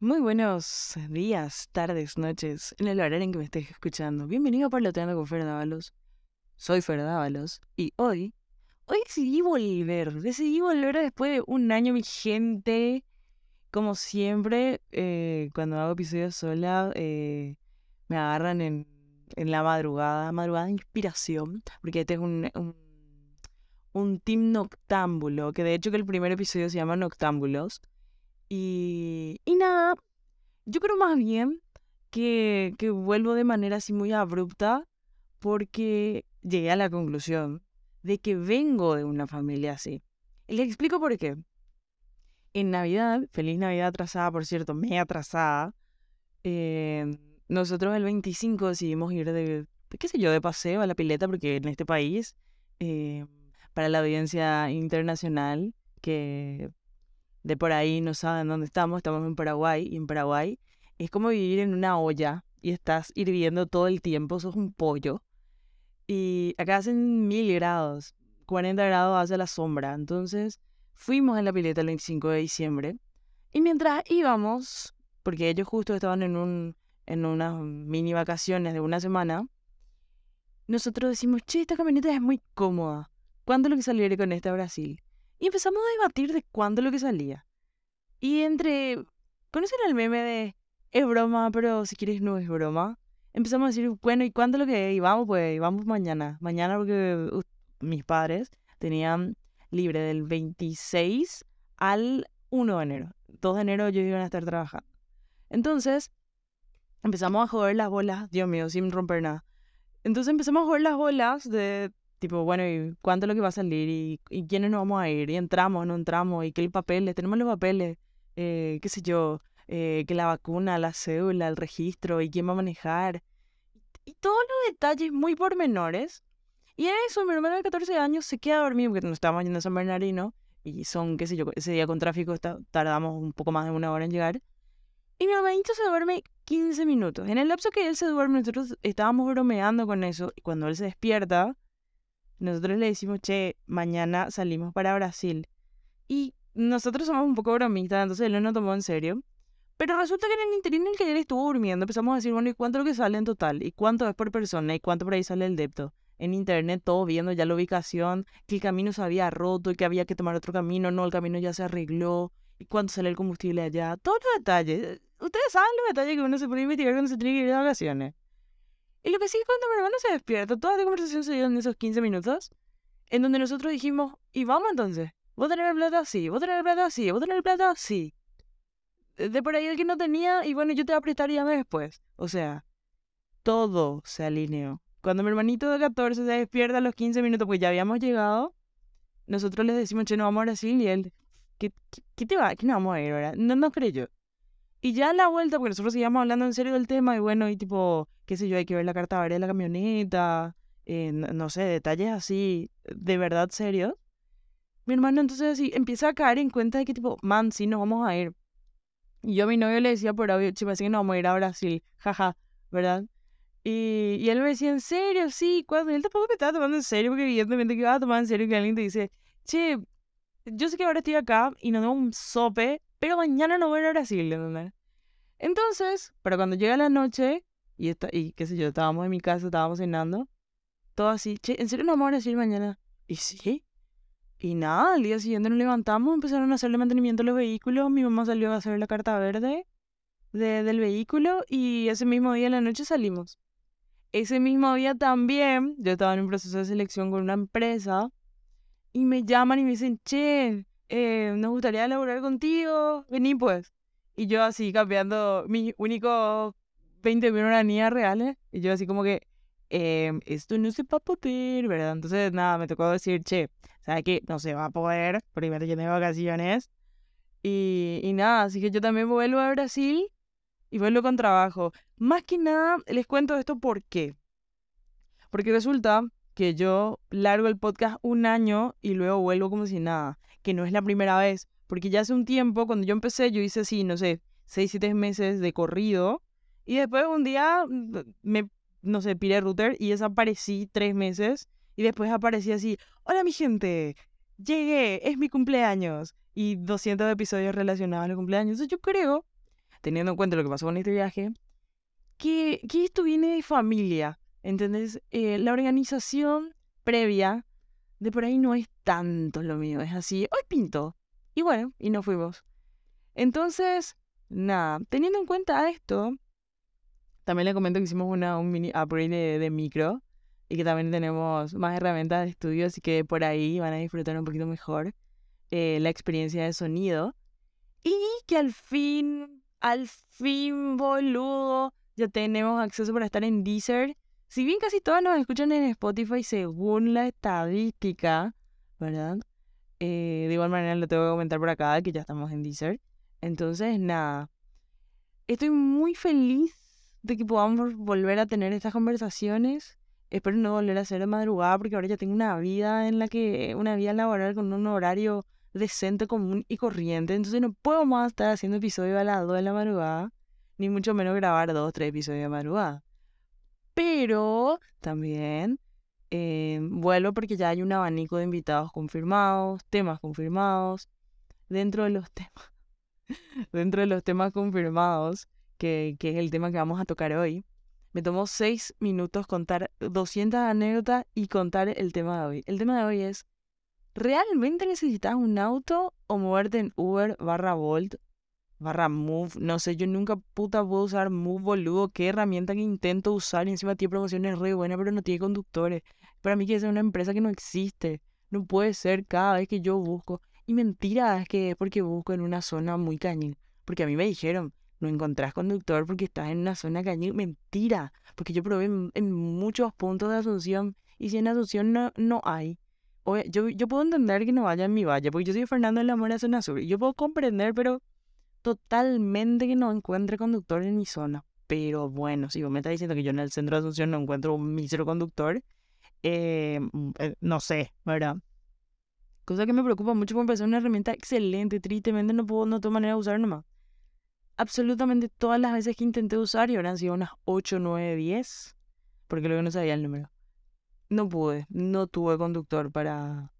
Muy buenos días, tardes, noches, en el horario en que me estés escuchando. Bienvenido a Parloteando con Fer Dávalos. Soy Fer Dávalos y hoy, hoy decidí volver. Decidí volver después de un año vigente. Como siempre, eh, cuando hago episodios sola, eh, me agarran en, en, la madrugada, madrugada de inspiración, porque este es un, un, un team noctámbulo, que de hecho que el primer episodio se llama Noctámbulos. Y, y nada, yo creo más bien que, que vuelvo de manera así muy abrupta porque llegué a la conclusión de que vengo de una familia así. Les explico por qué. En Navidad, feliz Navidad atrasada, por cierto, me atrasada, eh, nosotros el 25 decidimos ir de, qué sé yo, de paseo a la pileta, porque en este país, eh, para la audiencia internacional, que de por ahí no saben dónde estamos, estamos en Paraguay, y en Paraguay es como vivir en una olla y estás hirviendo todo el tiempo, sos un pollo. Y acá hacen mil grados, 40 grados hace la sombra. Entonces fuimos en la pileta el 25 de diciembre y mientras íbamos, porque ellos justo estaban en, un, en unas mini vacaciones de una semana, nosotros decimos, che, esta camioneta es muy cómoda. ¿Cuándo lo que saliera con esta a Brasil? Y empezamos a debatir de cuándo lo que salía. Y entre... ¿Conocen el meme de es broma, pero si quieres no es broma? Empezamos a decir, bueno, ¿y cuándo lo que? Y vamos, pues, vamos mañana. Mañana porque mis padres tenían libre del 26 al 1 de enero. 2 de enero ellos iban a estar trabajando. Entonces, empezamos a joder las bolas, Dios mío, sin romper nada. Entonces empezamos a joder las bolas de Tipo, bueno, ¿y cuánto es lo que va a salir? ¿Y, y quiénes nos vamos a ir? ¿Y entramos, no entramos? ¿Y qué papeles? ¿Tenemos los papeles? Eh, ¿Qué sé yo? Eh, que la vacuna, la cédula, el registro y quién va a manejar. Y, todos los detalles muy pormenores. Y en eso, mi hermano de 14 años se queda dormido porque nos estábamos yendo a San Bernardino. Y son, qué sé yo, ese día con tráfico tardamos un poco más de una hora en llegar. Y mi hermanito se duerme 15 minutos. En el lapso que él se duerme, nosotros estábamos bromeando con eso. Y cuando él se despierta, nosotros le decimos, che, mañana salimos para Brasil. Y nosotros somos un poco bromistas, entonces él no nos tomó en serio. Pero resulta que en el interior en el que él estuvo durmiendo empezamos a decir, bueno, ¿y cuánto es lo que sale en total? ¿Y cuánto es por persona? ¿Y cuánto por ahí sale el depto? En internet todo viendo ya la ubicación, que el camino se había roto y que había que tomar otro camino, no, el camino ya se arregló, y cuánto sale el combustible allá, todos los detalles. Ustedes saben los detalles que uno se puede investigar cuando se tiene que ir de vacaciones. Y lo que sí, cuando mi hermano se despierta, toda la conversación se dio en esos 15 minutos, en donde nosotros dijimos, y vamos entonces, vos tenés el plato así, vos tenés el plato así, vos tenés el plato así. De por ahí el que no tenía, y bueno, yo te voy a prestar y después. O sea, todo se alineó. Cuando mi hermanito de 14 se despierta a los 15 minutos, pues ya habíamos llegado, nosotros le decimos, che, no vamos a Brasil, y él, ¿qué, qué, te va? ¿Qué no vamos a ir ahora? No nos creyó. Y ya a la vuelta, porque nosotros seguíamos hablando en serio del tema, y bueno, y tipo, qué sé yo, hay que ver la carta de la camioneta, eh, no, sé, detalles así, de verdad serios. Mi hermano entonces así empieza a caer en cuenta de que tipo, man, sí, nos vamos a ir. Y yo a mi novio le decía por audio, che, parece que nos vamos a ir a Brasil, jaja, ¿verdad? Y, y él me decía, ¿en serio? Sí, cuando él tampoco me estaba tomando en serio, porque evidentemente que iba a tomar en serio que alguien te dice, che, yo sé que ahora estoy acá y nos da un sope pero mañana no voy a Brasil, ¿entendés? Entonces, pero cuando llega la noche, y, está, y qué sé yo, estábamos en mi casa, estábamos cenando, todo así, che, ¿en serio no vamos a Brasil mañana? Y sí. Y nada, al día siguiente nos levantamos, empezaron a hacerle mantenimiento a los vehículos, mi mamá salió a hacer la carta verde de, del vehículo y ese mismo día en la noche salimos. Ese mismo día también, yo estaba en un proceso de selección con una empresa y me llaman y me dicen, che, eh, nos gustaría elaborar contigo, vení pues. Y yo así cambiando mis únicos 20 mil niña reales. Y yo así como que, em, esto no se va a poder, ¿verdad? Entonces, nada, me tocó decir, che, ¿sabes qué? No se va a poder, primero yo tengo vacaciones. Y, y nada, así que yo también vuelvo a Brasil y vuelvo con trabajo. Más que nada, les cuento esto por qué. Porque resulta que yo largo el podcast un año y luego vuelvo como si nada que no es la primera vez, porque ya hace un tiempo, cuando yo empecé, yo hice así, no sé, seis, siete meses de corrido, y después un día mm, me, no sé, piré router y desaparecí tres meses, y después aparecí así, hola mi gente, llegué, es mi cumpleaños, y 200 episodios relacionados al cumpleaños. Entonces yo creo teniendo en cuenta lo que pasó con este viaje, que, que esto viene de familia, ¿entendés? Eh, la organización previa de por ahí no es tanto lo mío, es así, hoy pinto. Y bueno, y nos fuimos. Entonces, nada, teniendo en cuenta esto, también le comento que hicimos una, un mini upgrade de, micro y que también tenemos más herramientas de estudio, así que por ahí van a disfrutar un poquito mejor eh, la experiencia de sonido. Y que al fin, al fin, boludo, ya tenemos acceso para estar en Deezer. Si bien casi todos nos escuchan en Spotify según la estadística, ¿verdad? Eh, de igual manera lo tengo que comentar por acá que ya estamos en Deezer. Entonces, nada. Estoy muy feliz de que podamos volver a tener estas conversaciones. Espero no volver a hacer de madrugada porque ahora ya tengo una vida en la que, una vida laboral con un horario decente, común y corriente. Entonces no puedo más estar haciendo episodios a las 2 de la madrugada, ni mucho menos grabar dos, tres episodios de madrugada. Pero también eh, vuelvo porque ya hay un abanico de invitados confirmados, temas confirmados. Dentro de los temas, dentro de los temas confirmados, que, es el tema que vamos a tocar hoy. Me tomó seis minutos contar 200 anécdotas y contar el tema de hoy. El tema de hoy es, ¿realmente necesitas un auto o moverte en Uber barra Volt barra Move? No sé, yo nunca puta puedo usar Move, boludo. Qué herramienta que intento usar y encima tiene promociones re buenas, pero no tiene conductores. Para mí que es una empresa que no existe. No puede ser cada vez que yo busco. Y mentira es que es porque busco en una zona muy cañón. Porque a mí me dijeron, no encontrás conductor porque estás en una zona cañón. Mentira, porque yo probé en, muchos puntos de Asunción y si en Asunción no, no hay. yo, yo puedo entender que no vaya en mi valle, porque yo soy Fernando de la Mora, zona sur. Y yo puedo comprender, pero totalmente que no encuentre conductor en mi zona. Pero bueno, si vos me estás diciendo que yo en el centro de Asunción no encuentro un mísero conductor, eh, mm, eh, no sé, ¿verdad? Cosa que me preocupa mucho porque es una herramienta excelente, tristemente no puedo, no tengo manera de usar nomás absolutamente todas las veces que intenté usar, y habrán sido unas 8, 9, 10, porque luego no sabía el número. No pude, no tuve conductor para,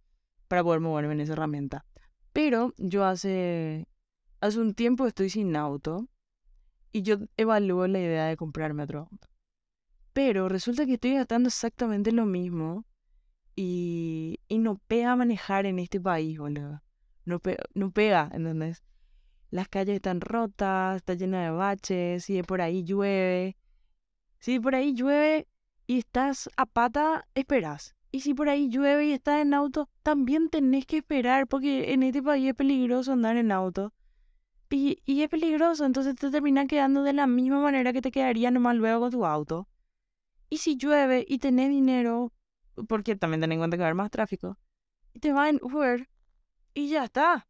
para poder moverme en esa herramienta. Pero yo hace, hace un tiempo estoy sin auto y yo evalúo la idea de comprarme otro auto. Pero resulta que estoy gastando exactamente lo mismo y, y no pega manejar en este país, boludo. No, no pega, ¿entendés? las calles están rotas, está llena de baches, si por ahí llueve. Si por ahí llueve y estás a pata, esperas. Y si por ahí llueve y estás en auto, también tenés que esperar, porque en este país es peligroso andar en auto. Y, es peligroso, entonces te terminas quedando de la misma manera que te quedaría nomás luego tu auto. Y si llueve y tenés dinero, porque también tenés en cuenta que va a haber más tráfico, y te va en Uber y ya está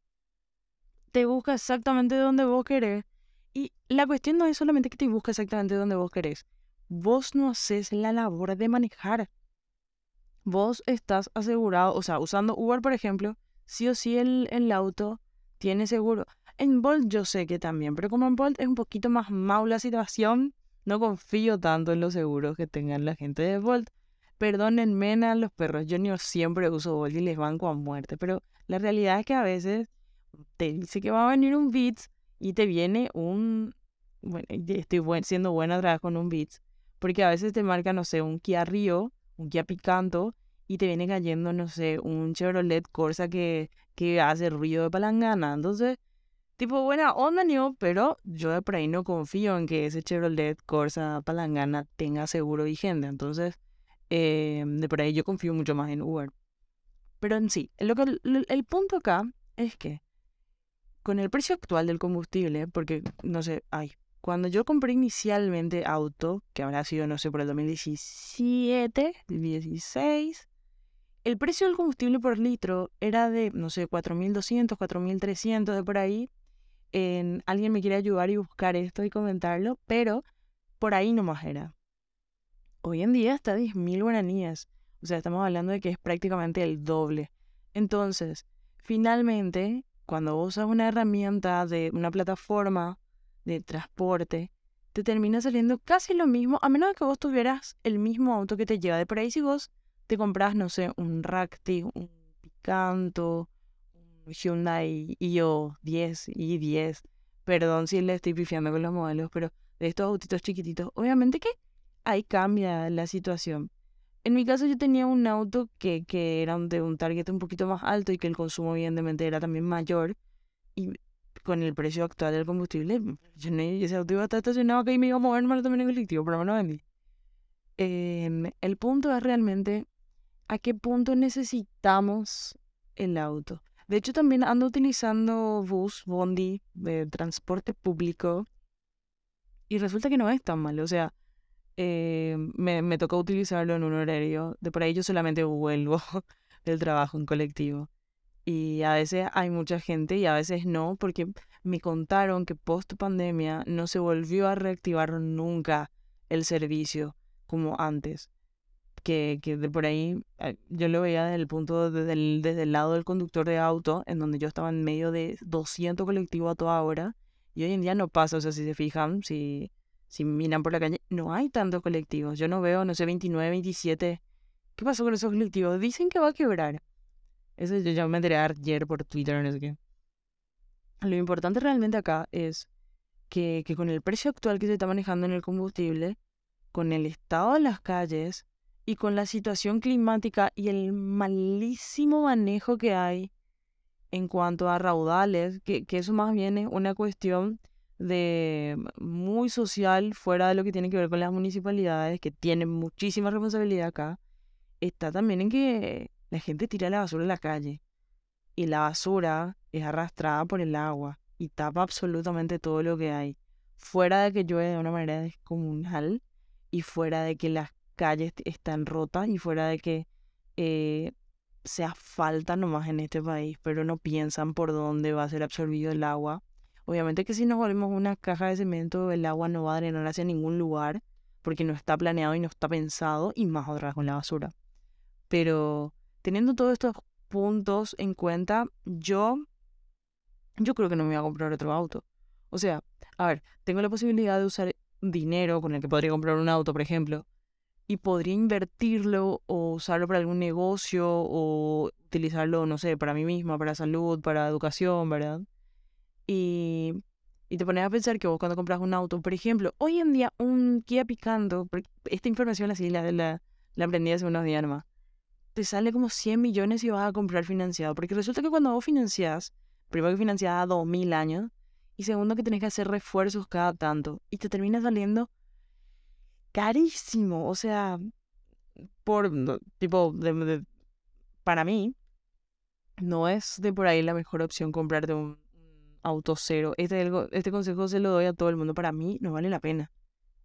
te busca exactamente donde vos querés. Y la cuestión no es solamente que te busca exactamente donde vos querés. Vos no haces la labor de manejar. Vos estás asegurado, o sea, usando Uber, por ejemplo, sí o sí el, el auto tiene seguro. En Bolt yo sé que también, pero como en Bolt es un poquito más mau la situación, no confío tanto en los seguros que tengan la gente de Bolt. Perdónenme a los perros, yo ni siempre uso Bolt y les banco a muerte, pero la realidad es que a veces te dice que va a venir un Beats y te viene un... Bueno, estoy siendo buena atrás con un Beats, porque a veces te marca, no sé, un Kia Rio, un Kia Picanto, y te viene cayendo, no sé, un Chevrolet Corsa que, que hace ruido de palangana. Entonces, tipo, buena onda, ¿no? Pero yo de por ahí no confío en que ese Chevrolet Corsa palangana tenga seguro vigente. Entonces, eh, de por ahí yo confío mucho más en Uber. Pero en sí, lo que, el punto acá es que con el precio actual del combustible, porque no sé, ay, cuando yo compré inicialmente auto, que habrá sido, no sé, por el 2017, 2016, el precio del combustible por litro era de, no sé, 4.200, 4.300 de por ahí. En, alguien me quiere ayudar y buscar esto y comentarlo, pero por ahí nomás era. Hoy en día está 10.000 guaraníes. O sea, estamos hablando de que es prácticamente el doble. Entonces, finalmente, cuando usas una herramienta de una plataforma de transporte, te termina saliendo casi lo mismo, a menos que vos tuvieras el mismo auto que te lleva de por ahí. Si vos te compras, no sé, un Racti, un Picanto, Hyundai IO 10, i10, perdón si le estoy pifiando con los modelos, pero de estos autitos chiquititos, obviamente que ahí cambia la situación. En mi caso yo tenía un auto que, que era de un target un poquito más alto y que el consumo evidentemente era también mayor. Y con el precio actual del combustible, yo no, ese auto iba a estar estacionado acá y me iba a mover malo también en colectivo, pero me lo vendí. Em, el punto es realmente a qué punto necesitamos el auto. De hecho, también ando utilizando bus, bondi, de transporte público. Y resulta que no es tan malo. O sea, eh, me, me tocó utilizarlo en un horario. De por ahí yo solamente vuelvo del trabajo en colectivo. Y a veces hay mucha gente y a veces no, porque me contaron que post pandemia no se volvió a reactivar nunca el servicio como antes que, que de por ahí eh, yo lo veía desde el punto, desde el, desde el lado del conductor de auto, en donde yo estaba en medio de 200 colectivos a toda hora, y hoy en día no pasa, o sea, si se fijan, si, si miran por la calle, no hay tantos colectivos, yo no veo, no sé, 29, 27, ¿qué pasó con esos colectivos? Dicen que va a quebrar. Eso yo ya me enteré ayer por Twitter, no sé qué. Lo importante realmente acá es que, que con el precio actual que se está manejando en el combustible, con el estado de las calles, y con la situación climática y el malísimo manejo que hay en cuanto a raudales, que, que eso más bien es una cuestión de muy social fuera de lo que tiene que ver con las municipalidades, que tienen muchísima responsabilidad acá, está también en que la gente tira la basura en la calle y la basura es arrastrada por el agua y tapa absolutamente todo lo que hay, fuera de que llueve de una manera descomunal y fuera de que las calles están rotas y fuera de que eh, se asfalta nomás en este país, pero no piensan por dónde va a ser absorbido el agua. Obviamente que si nos volvemos una caja de cemento, el agua no va a drenar hacia ningún lugar porque no está planeado y no está pensado y más otra con la basura. Pero teniendo todos estos puntos en cuenta, yo yo creo que no me voy a comprar otro auto. O sea, a ver, tengo la posibilidad de usar dinero con el que podría comprar un auto, por ejemplo, y podría invertirlo o usarlo para algún negocio o utilizarlo, no sé, para mí misma, para salud, para educación, ¿verdad? Y, y te pones a pensar que vos cuando compras un auto, por ejemplo, hoy en día un Kia Picanto, esta información así la, la, la aprendí hace unos días nomás, te sale como 100 millones y vas a comprar financiado, porque resulta que cuando vos financiás, primero que financiás a 2000 años, y segundo que tenés que hacer refuerzos cada tanto, y te termina saliendo carísimo. O sea, por tipo, para mí, no es de por ahí la mejor opción comprarte un, auto cero. Este, este consejo se lo doy a todo el mundo. Para mí no vale la pena.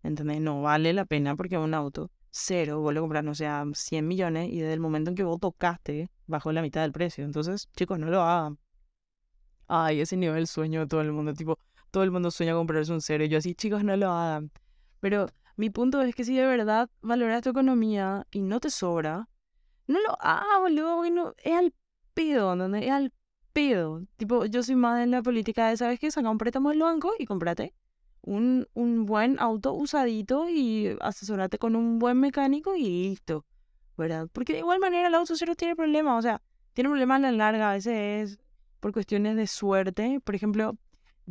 ¿Entendés? No vale la pena porque un auto cero, vos lo compras, no sea, 100 millones y desde el momento en que vos tocaste, bajó la mitad del precio. Entonces, chicos, no lo hagan. Ay, ese nivel sueño de todo el mundo. Tipo, todo el mundo sueña comprarse un cero. Y yo así, chicos, no lo hagan. Pero mi punto es que si de verdad valoras tu economía y no te sobra, no lo hagas, boludo, es al pedo, ¿entendés? Es al pedo. Tipo, yo soy más en la política de, ¿sabes qué? Saca un préstamo del banco y cómprate un, un buen auto usadito y asesorate con un buen mecánico y listo, ¿verdad? Porque de igual manera el auto cero tiene problemas, o sea, tiene problemas a la larga, a veces es por cuestiones de suerte. Por ejemplo,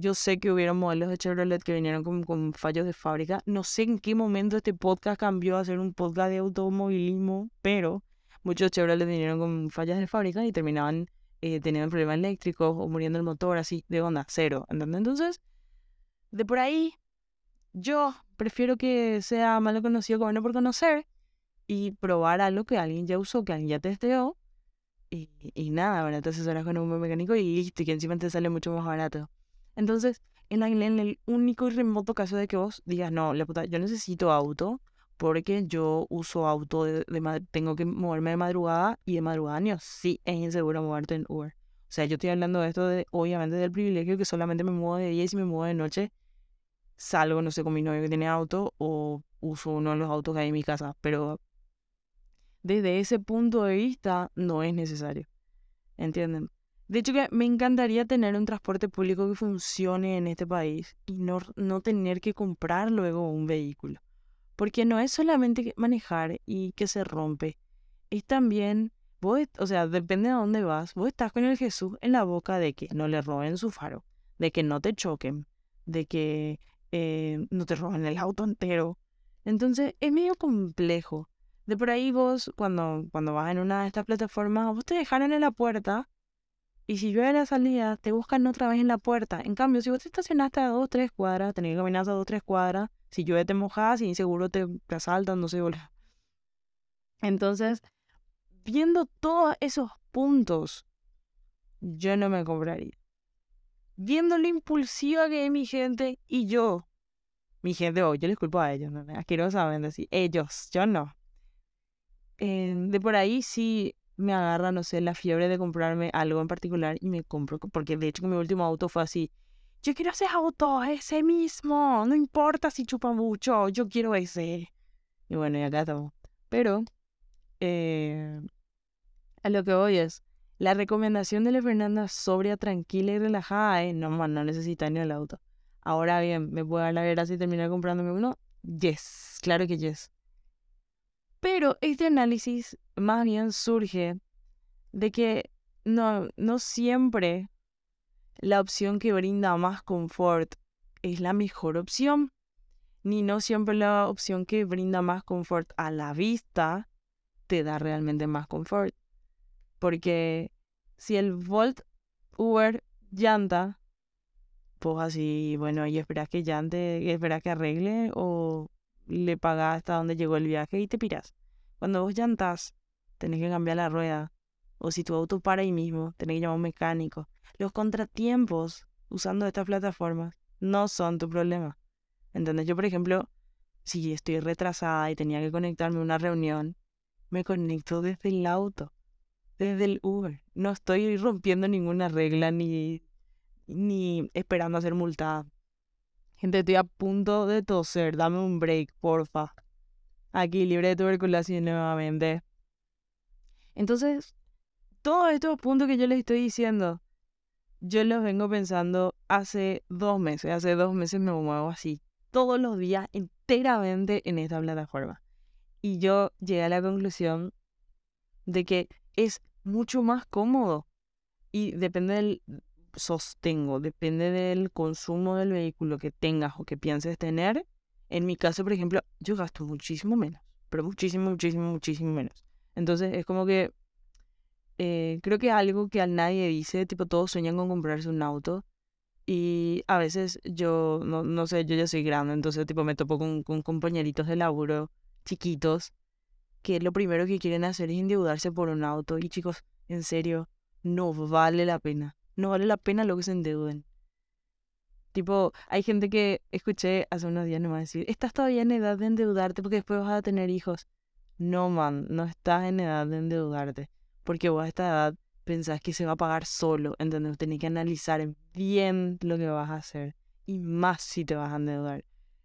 yo sé que hubieron modelos de Chevrolet que vinieron con, fallos de fábrica. No sé en qué momento este podcast cambió a ser un podcast de automovilismo, pero muchos Chevrolet vinieron con fallas de fábrica y terminaban eh, teniendo problemas eléctricos o muriendo el motor así de onda cero. ¿Entendés? Entonces, de por ahí, yo prefiero que sea malo conocido que bueno por conocer y probar algo que alguien ya usó, que alguien ya testeó. Y, y nada, ¿verdad? Te asesoras con un buen mecánico y listo, y que encima te sale mucho más barato. Entonces, en, el único y remoto caso de que vos digas, no, la puta, yo necesito auto porque yo uso auto, de, tengo que moverme de madrugada y de madrugada no, sí es inseguro moverte en Uber. O sea, yo estoy hablando de esto, de, obviamente, del privilegio que solamente me muevo de día y si me muevo de noche, salgo, no sé, con mi novio que tiene auto o uso uno de los autos que hay en mi casa. Pero desde ese punto de vista, no es necesario. ¿Entienden? De hecho, que me encantaría tener un transporte público que funcione en este país y no, no tener que comprar luego un vehículo. Porque no es solamente manejar y que se rompe, es también, vos, o sea, depende de dónde vas, vos estás con el Jesús en la boca de que no le roben su faro, de que no te choquen, de que eh, no te roban el auto entero. Entonces es medio complejo. De por ahí vos, cuando, cuando vas en una de estas plataformas, vos te dejaron en la puerta y si llueve la salida, te buscan otra vez en la puerta. En cambio, si vos te estacionaste a dos, tres cuadras, tenés que caminar a dos, tres cuadras, si llueve te mojas y seguro te, te asaltan, no sé, boludo. Entonces, viendo todos esos puntos, yo no me compraría. Viendo lo impulsiva que es mi gente y yo, mi gente, oh, yo les culpo a ellos, ¿no? asquerosamente, decir ellos, yo no. Eh, de por ahí sí me agarra, no sé, la fiebre de comprarme algo en particular y me compro, porque de hecho mi último auto fue así, yo quiero ese auto, ese mismo, no importa si chupa mucho, yo quiero ese. Y bueno, y acá estamos. Pero, eh, a lo que voy es, la recomendación de la Fernanda sobria, tranquila y relajada es, no, man, no necesita ni el auto. Ahora bien, ¿me puedo dar la vera si terminar comprándome uno? Yes, claro que yes. Pero este análisis más bien surge de que no, no siempre la opción que brinda más confort es la mejor opción, ni no siempre la opción que brinda más confort a la vista te da realmente más confort. Porque si el Volt Uber llanta, pues así, bueno, y esperas que llante, esperas que arregle o le pagas hasta donde llegó el viaje y te piras. Cuando vos llantas, tenés que cambiar la rueda. O si tu auto para ahí mismo, tenés que llamar a un mecánico. Los contratiempos usando estas plataformas no son tu problema. ¿Entendés? Yo, por ejemplo, si estoy retrasada y tenía que conectarme a una reunión, me conecto desde el auto, desde el Uber. No estoy rompiendo ninguna regla ni, ni esperando a ser multada. Gente, estoy a punto de toser. Dame un break, porfa. Aquí, libre de tuberculosis nuevamente. Entonces, todos estos puntos que yo les estoy diciendo, yo los vengo pensando hace dos meses. Hace dos meses me muevo así, todos los días, enteramente en esta plataforma. Y yo llegué a la conclusión de que es mucho más cómodo. Y depende del, sostengo, depende del consumo del vehículo que tengas o que pienses tener. En mi caso, por ejemplo, yo gasto muchísimo menos, pero muchísimo, muchísimo, muchísimo menos. Entonces es como que eh, creo que algo que a nadie dice, tipo, todos sueñan con comprarse un auto. Y a veces yo, no, no sé, yo ya soy grande, entonces tipo me topo con, con compañeritos de laburo chiquitos que lo primero que quieren hacer es endeudarse por un auto. Y chicos, en serio, no vale la pena. No vale la pena lo que se endeuden. Tipo, hay gente que escuché hace unos días nomás decir, estás todavía en edad de endeudarte porque después vas a tener hijos. No, man, no estás en edad de endeudarte porque vos a esta edad pensás que se va a pagar solo, ¿entendés? Tenés que analizar bien lo que vas a hacer y más si te vas a endeudar.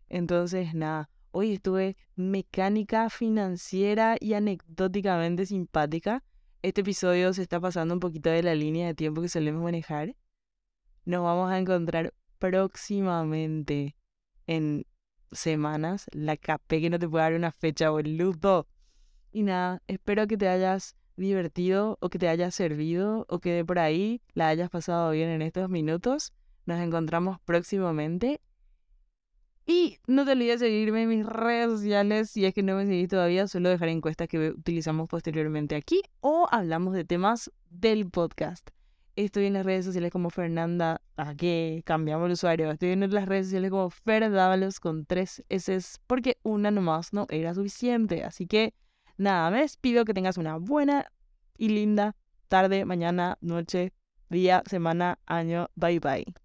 Entonces, nada, hoy estuve mecánica financiera y anecdóticamente simpática. Este episodio se está pasando un poquito de la línea de tiempo que solemos manejar. Nos vamos a encontrar próximamente en semanas. La capé que no te puedo dar una fecha, boludo. Y nada, espero que te hayas divertido o que te haya servido o que de por ahí la hayas pasado bien en estos minutos. Nos encontramos próximamente. Y no te olvides seguirme en mis redes sociales. Si es que no me seguís todavía, suelo dejar encuestas que utilizamos posteriormente aquí o hablamos de temas del podcast. Estoy en las redes sociales como Fernanda. ¿A qué cambiamos el usuario? Estoy en las redes sociales como Ferdávalos con tres S porque una nomás no era suficiente. Así que Nada, me despido, que tengas una buena y linda tarde, mañana, noche, día, semana, año. Bye bye.